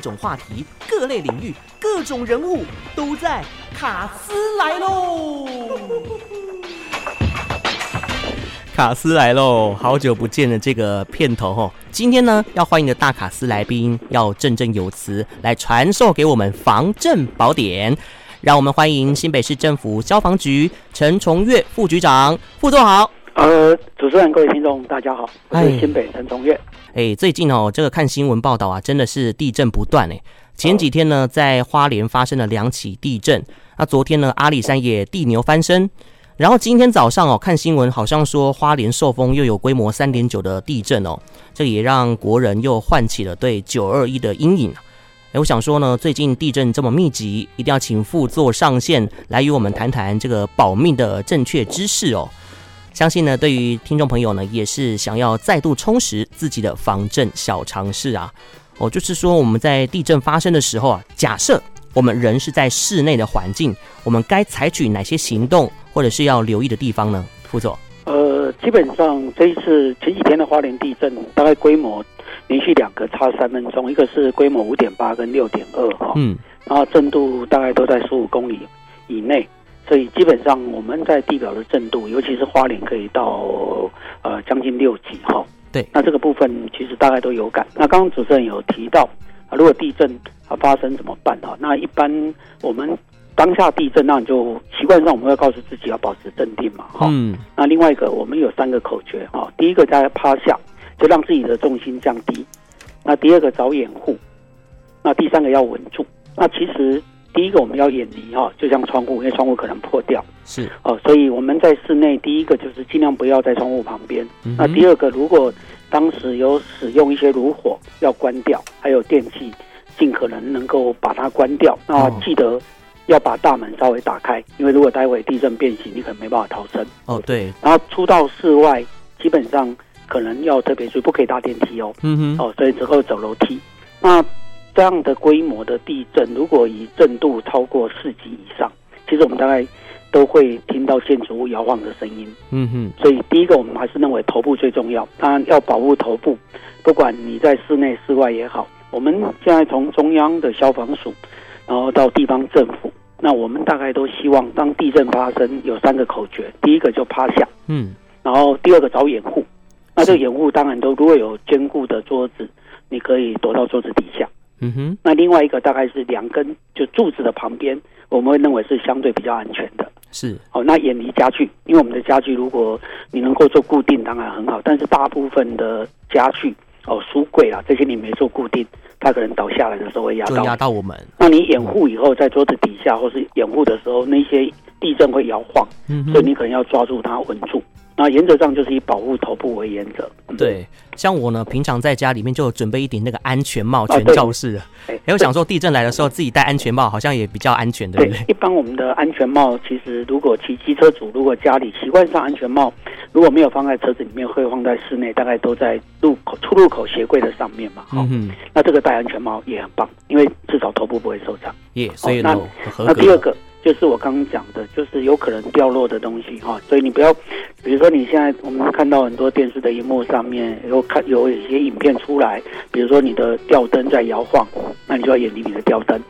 种话题、各类领域、各种人物都在卡斯来喽！卡斯来喽！好久不见的这个片头哦，今天呢要欢迎的大卡斯来宾要振振有词来传授给我们防震宝典，让我们欢迎新北市政府消防局陈崇岳副局长，副座好。呃，主持人、各位听众，大家好，我是新北陈崇岳。哎，最近哦，这个看新闻报道啊，真的是地震不断哎。前几天呢，在花莲发生了两起地震，那昨天呢，阿里山也地牛翻身，然后今天早上哦，看新闻好像说花莲受风又有规模三点九的地震哦，这也让国人又唤起了对九二一的阴影。哎，我想说呢，最近地震这么密集，一定要请副座上线来与我们谈谈这个保命的正确知识哦。相信呢，对于听众朋友呢，也是想要再度充实自己的防震小常识啊。哦，就是说我们在地震发生的时候啊，假设我们人是在室内的环境，我们该采取哪些行动，或者是要留意的地方呢？副总，呃，基本上这一次前几天的花莲地震，大概规模连续两个差三分钟，一个是规模五点八跟六点二哈，嗯，然后震度大概都在十五公里以内。所以基本上我们在地表的震度，尤其是花莲可以到呃将近六级哈。对，那这个部分其实大概都有感。那刚刚主持人有提到啊，如果地震啊发生怎么办啊？那一般我们当下地震，那你就习惯上我们会告诉自己要保持镇定嘛哈。嗯。那另外一个我们有三个口诀哈，第一个在趴下，就让自己的重心降低。那第二个找掩护，那第三个要稳住。那其实。第一个我们要远离哈，就像窗户，因为窗户可能破掉。是哦，所以我们在室内，第一个就是尽量不要在窗户旁边。嗯、那第二个，如果当时有使用一些炉火，要关掉，还有电器，尽可能能够把它关掉。那记得要把大门稍微打开，因为如果待会地震变形，你可能没办法逃生。哦，对。然后出到室外，基本上可能要特别注意，不可以搭电梯哦。嗯哼。哦，所以只够走楼梯。那这样的规模的地震，如果以震度超过四级以上，其实我们大概都会听到建筑物摇晃的声音。嗯哼，所以第一个我们还是认为头部最重要，当然要保护头部，不管你在室内室外也好。我们现在从中央的消防署，然后到地方政府，那我们大概都希望，当地震发生有三个口诀，第一个就趴下，嗯，然后第二个找掩护，那这个掩护当然都如果有坚固的桌子，你可以躲到桌子底下。嗯哼，那另外一个大概是两根就柱子的旁边，我们会认为是相对比较安全的。是，哦，那远离家具，因为我们的家具如果你能够做固定，当然很好。但是大部分的家具，哦，书柜啊这些你没做固定，它可能倒下来的时候会压到压到我们。那你掩护以后，在桌子底下或是掩护的时候，那些地震会摇晃，嗯，所以你可能要抓住它稳住。那原则上就是以保护头部为原则。对，像我呢，平常在家里面就准备一顶那个安全帽，全罩式的。哎，我想说地震来的时候自己戴安全帽，好像也比较安全，对不对？对，一般我们的安全帽，其实如果骑机车主，如果家里习惯上安全帽，如果没有放在车子里面，会放在室内，大概都在入口出入口鞋柜的上面嘛。好，嗯，那这个戴安全帽也很棒，因为至少头部不会受伤。耶，所以呢，那那第二个。就是我刚刚讲的，就是有可能掉落的东西哈，所以你不要，比如说你现在我们看到很多电视的荧幕上面有看有一些影片出来，比如说你的吊灯在摇晃，那你就要远离你的吊灯，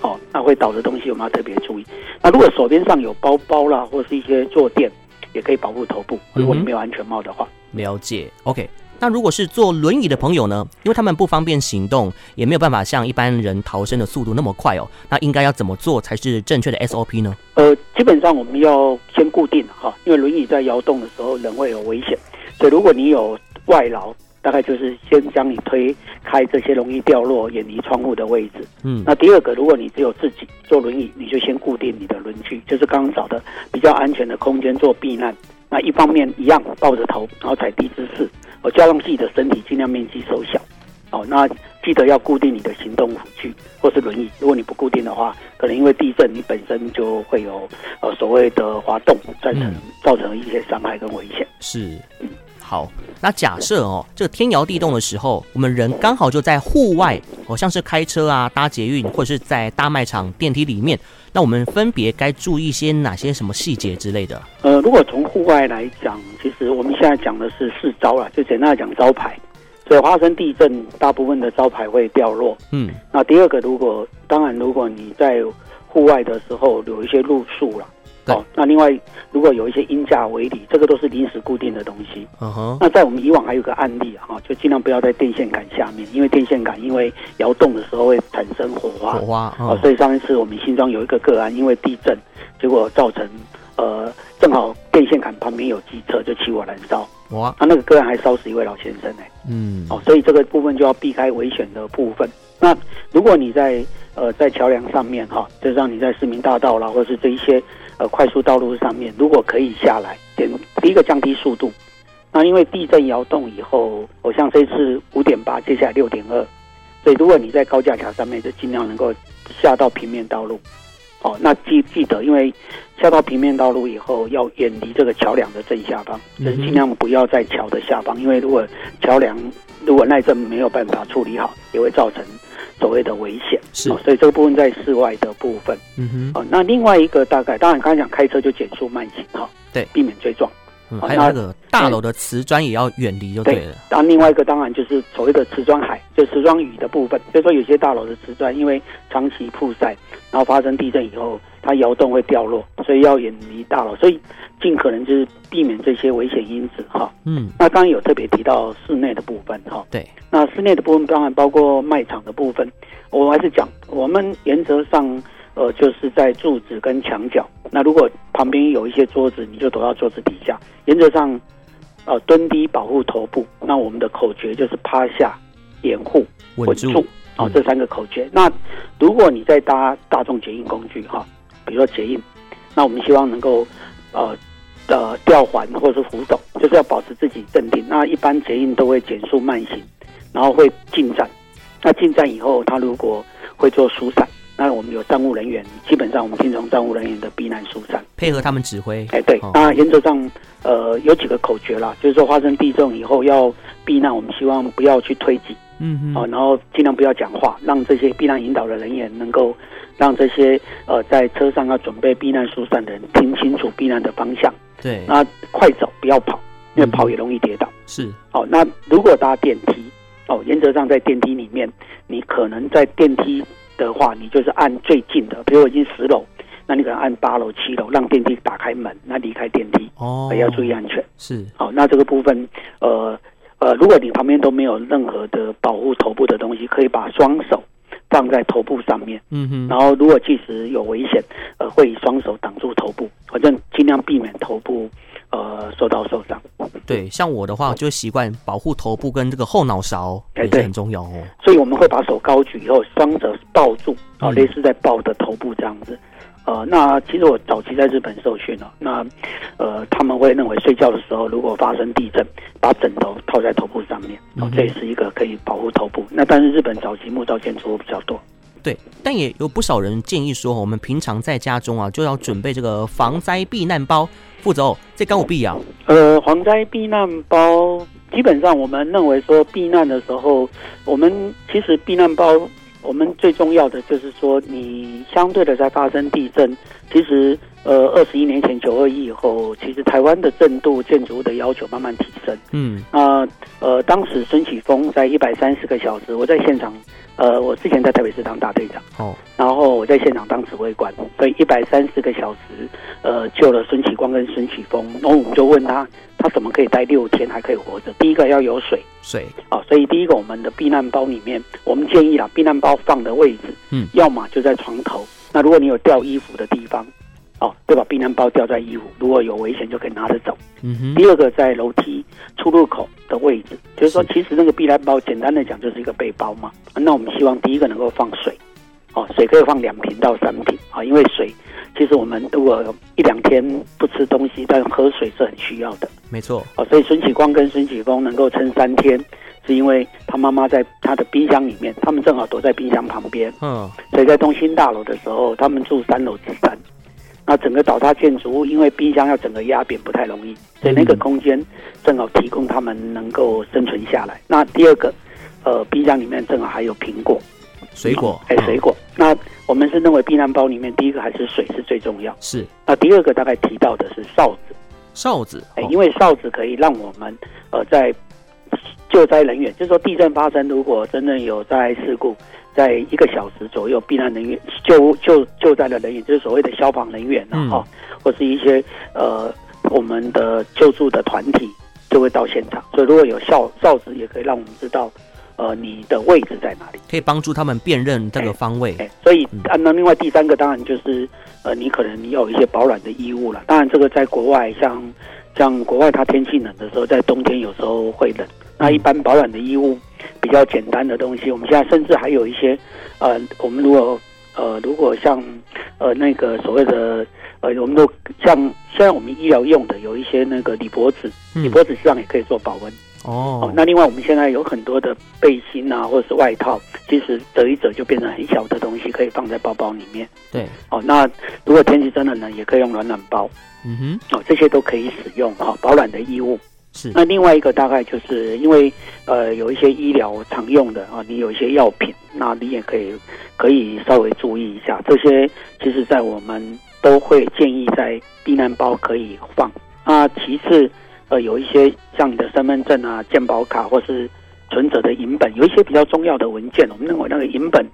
哦，那会倒的东西我们要特别注意。那如果手边上有包包啦，或是一些坐垫，也可以保护头部。如果你没有安全帽的话，嗯、了解，OK。那如果是坐轮椅的朋友呢？因为他们不方便行动，也没有办法像一般人逃生的速度那么快哦。那应该要怎么做才是正确的 SOP 呢？呃，基本上我们要先固定哈，因为轮椅在摇动的时候人会有危险，所以如果你有外劳，大概就是先将你推开这些容易掉落、远离窗户的位置。嗯，那第二个，如果你只有自己坐轮椅，你就先固定你的轮距，就是刚刚找的比较安全的空间做避难。那一方面一样抱着头，然后踩低姿势。哦，就要让自己的身体尽量面积收小。哦，那记得要固定你的行动辅具或是轮椅。如果你不固定的话，可能因为地震，你本身就会有呃所谓的滑动，造成造成一些伤害跟危险。是，嗯，好。那假设哦，这个天摇地动的时候，我们人刚好就在户外，哦，像是开车啊、搭捷运或者是在大卖场电梯里面，那我们分别该注意些哪些什么细节之类的？呃，如果从户外来讲，其实我们现在讲的是四招啦，就简单来讲招牌。所以发生地震，大部分的招牌会掉落。嗯，那第二个，如果当然，如果你在户外的时候有一些路树了。哦，那另外如果有一些阴架围篱，这个都是临时固定的东西。嗯哼。那在我们以往还有个案例哈，就尽量不要在电线杆下面，因为电线杆因为摇动的时候会产生火花。火花。哦。所以上一次我们新庄有一个个案，因为地震，结果造成呃正好电线杆旁边有机车就起火燃烧。哇。他那个个案还烧死一位老先生呢。嗯。哦，所以这个部分就要避开危险的部分。那如果你在呃在桥梁上面哈，就让你在市民大道啦，或者是这一些。呃，快速道路上面，如果可以下来，点第一个降低速度。那因为地震摇动以后，我像这次五点八，接下来六点二，所以如果你在高架桥上面，就尽量能够下到平面道路。哦，那记记得，因为下到平面道路以后，要远离这个桥梁的正下方，就是尽量不要在桥的下方，因为如果桥梁如果耐震没有办法处理好，也会造成。所谓的危险。是、哦，所以这个部分在室外的部分，嗯哼，哦，那另外一个大概，当然刚才讲开车就减速慢行哈，对，避免追撞，嗯，还有那个大楼的瓷砖也要远离就对了。对，然后另外一个当然就是所谓的瓷砖海，就瓷砖雨的部分，就是说有些大楼的瓷砖因为长期曝晒，然后发生地震以后，它摇动会掉落，所以要远离大楼，所以尽可能就是避免这些危险因子哈。嗯，那刚刚有特别提到室内的部分哈，对。那室内的部分当然包括卖场的部分，我还是讲，我们原则上，呃，就是在柱子跟墙角。那如果旁边有一些桌子，你就躲到桌子底下。原则上，呃，蹲低保护头部。那我们的口诀就是趴下、掩护、稳住，啊、哦，这三个口诀。那如果你在搭大众捷运工具哈，比如说捷运，那我们希望能够，呃。呃，吊环或者是扶手，就是要保持自己镇定。那一般捷运都会减速慢行，然后会进站。那进站以后，他如果会做疏散，那我们有站务人员，基本上我们听从站务人员的避难疏散，配合他们指挥。哎，对。那原则上，呃，有几个口诀啦，就是说发生地震以后要避难，我们希望不要去推挤，嗯嗯，哦，然后尽量不要讲话，让这些避难引导的人员能够让这些呃在车上要准备避难疏散的人听清楚避难的方向。对，那快走不要跑，因为跑也容易跌倒。是，哦，那如果搭电梯，哦，原则上在电梯里面，你可能在电梯的话，你就是按最近的，比如我已经十楼，那你可能按八楼、七楼，让电梯打开门，那离开电梯。哦，要注意安全。是，好，那这个部分，呃呃，如果你旁边都没有任何的保护头部的东西，可以把双手放在头部上面。嗯哼，然后如果即使有危险，呃，会以双手挡住头部。反正尽量避免头部呃受到受伤。对，像我的话，就习惯保护头部跟这个后脑勺，也是很重要哦。所以我们会把手高举以后，双手抱住，啊、哦，类似在抱的头部这样子。呃，那其实我早期在日本受训了，那呃他们会认为睡觉的时候，如果发生地震，把枕头套在头部上面，哦，这也是一个可以保护头部。那但是日本早期木造建筑物比较多。对，但也有不少人建议说，我们平常在家中啊，就要准备这个防灾避难包。副总，这刚我必要。呃，防灾避难包，基本上我们认为说避难的时候，我们其实避难包，我们最重要的就是说，你相对的在发生地震，其实呃，二十一年前九二一以后，其实台湾的震度建筑物的要求慢慢提升。嗯，那呃，呃，当时孙启峰在一百三十个小时，我在现场。呃，我之前在台北市当大队长，哦，然后我在现场当指挥官，所以一百三十个小时，呃，救了孙启光跟孙启峰，然后我们就问他，他怎么可以待六天还可以活着？第一个要有水，水，哦，所以第一个我们的避难包里面，我们建议啦，避难包放的位置，嗯，要么就在床头，那如果你有掉衣服的地方。哦，就把避难包掉在衣服，如果有危险就可以拿着走。嗯哼。第二个在楼梯出入口的位置，就是说，其实那个避难包简单的讲就是一个背包嘛。那我们希望第一个能够放水，哦，水可以放两瓶到三瓶啊，因为水其实我们如果一两天不吃东西，但喝水是很需要的。没错。哦，所以孙启光跟孙启峰能够撑三天，是因为他妈妈在他的冰箱里面，他们正好躲在冰箱旁边。嗯。所以在东兴大楼的时候，他们住三楼之三。那整个倒塌建筑物，因为冰箱要整个压扁不太容易，所以那个空间正好提供他们能够生存下来。那第二个，呃，冰箱里面正好还有苹果、水果，哎、嗯，水果。那我们是认为避难包里面第一个还是水是最重要。是。那第二个大概提到的是哨子。哨子。哎，因为哨子可以让我们呃在救灾人员，就是说地震发生，如果真正有灾害事故，在一个小时左右，避难人员救救救灾的人员，就是所谓的消防人员啊，哈、嗯，或是一些呃我们的救助的团体就会到现场。所以如果有哨哨子，也可以让我们知道。呃，你的位置在哪里？可以帮助他们辨认这个方位。哎，所以啊，那另外第三个当然就是，呃，你可能你有一些保暖的衣物了。当然，这个在国外，像像国外它天气冷的时候，在冬天有时候会冷。那一般保暖的衣物比较简单的东西，我们现在甚至还有一些，呃，我们如果呃如果像呃那个所谓的呃，我们都像现在我们医疗用的有一些那个铝箔纸，铝箔纸实际上也可以做保温。哦，oh. 那另外我们现在有很多的背心啊，或者是外套，其实折一折就变成很小的东西，可以放在包包里面。对，哦，那如果天气真冷呢，也可以用暖暖包。嗯哼，哦，这些都可以使用哈，保暖的衣物。是。那另外一个大概就是因为呃有一些医疗常用的啊，你有一些药品，那你也可以可以稍微注意一下这些。其实，在我们都会建议在避难包可以放。那其次。呃，有一些像你的身份证啊、健保卡或是存折的银本，有一些比较重要的文件，我们认为那个银本，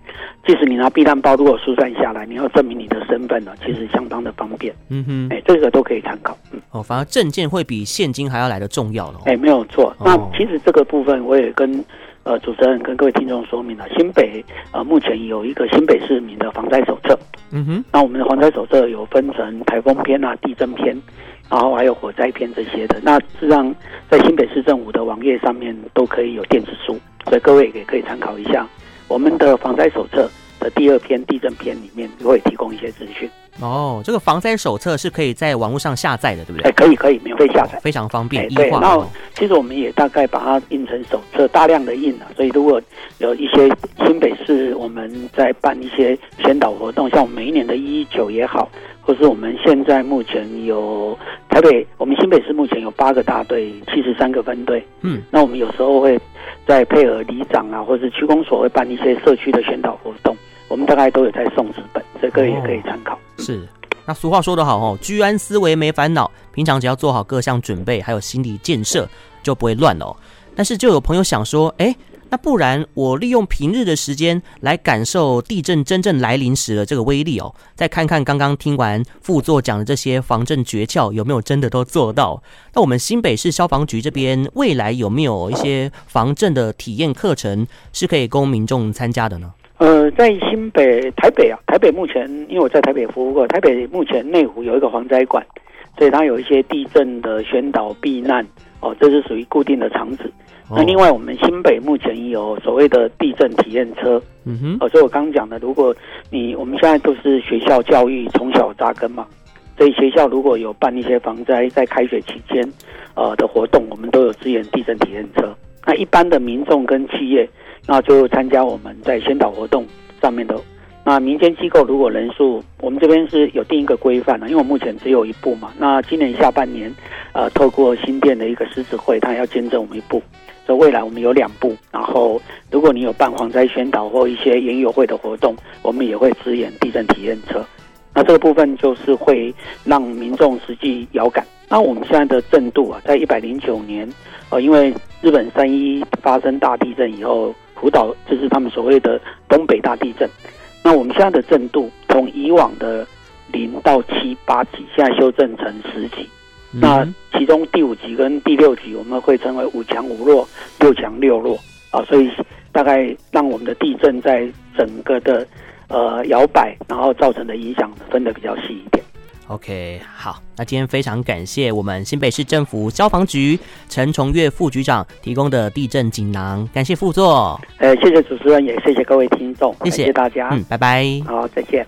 即使你拿避难包，如果疏散下来，你要证明你的身份呢，其实相当的方便。嗯哼，哎，这个都可以参考。嗯，哦，反而证件会比现金还要来的重要了。哎，没有错。那其实这个部分，我也跟呃主持人跟各位听众说明了，新北呃目前有一个新北市民的防灾手册。嗯哼，那我们的防灾手册有分成台风篇啊、地震篇。然后还有火灾篇这些的，那实际上在新北市政府的网页上面都可以有电子书，所以各位也可以参考一下我们的防灾手册的第二篇地震篇里面会提供一些资讯。哦，这个防灾手册是可以在网络上下载的，对不对？哎，可以可以，免费下载，非常方便。对，然后其实我们也大概把它印成手册，大量的印了，所以如果有一些新北市我们在办一些宣导活动，像我们每一年的一一九也好。或是我们现在目前有台北，我们新北市目前有八个大队，七十三个分队。嗯，那我们有时候会在配合里长啊，或是区公所会办一些社区的宣导活动，我们大概都有在送纸本，这个也可以参考。是，那俗话说得好哦，居安思危没烦恼，平常只要做好各项准备，还有心理建设，就不会乱哦。但是就有朋友想说，哎。那不然，我利用平日的时间来感受地震真正来临时的这个威力哦。再看看刚刚听完副座讲的这些防震诀窍，有没有真的都做到？那我们新北市消防局这边未来有没有一些防震的体验课程是可以供民众参加的呢？呃，在新北、台北啊，台北目前因为我在台北服务过，台北目前内湖有一个防灾馆，所以它有一些地震的宣导避难哦，这是属于固定的场址。那另外，我们新北目前有所谓的地震体验车，嗯哼，呃，所以我刚刚讲的，如果你我们现在都是学校教育从小扎根嘛，所以学校如果有办一些防灾在开学期间，呃的活动，我们都有支援地震体验车。那一般的民众跟企业，那就参加我们在宣导活动上面的。那民间机构如果人数，我们这边是有定一个规范的，因为我目前只有一部嘛。那今年下半年，呃，透过新店的一个狮子会，它要见证我们一部。未来我们有两部，然后如果你有办防灾宣导或一些研游会的活动，我们也会支援地震体验车。那这个部分就是会让民众实际遥感。那我们现在的震度啊，在一百零九年，呃，因为日本三一发生大地震以后，福岛就是他们所谓的东北大地震。那我们现在的震度从以往的零到七八级，现在修正成十级。那其中第五级跟第六级，我们会称为五强五弱、六强六弱啊，所以大概让我们的地震在整个的呃摇摆，然后造成的影响分得比较细一点。OK，好，那今天非常感谢我们新北市政府消防局陈崇越副局长提供的地震锦囊，感谢副座。呃，谢谢主持人，也谢谢各位听众，谢谢大家，嗯，拜拜，好，再见。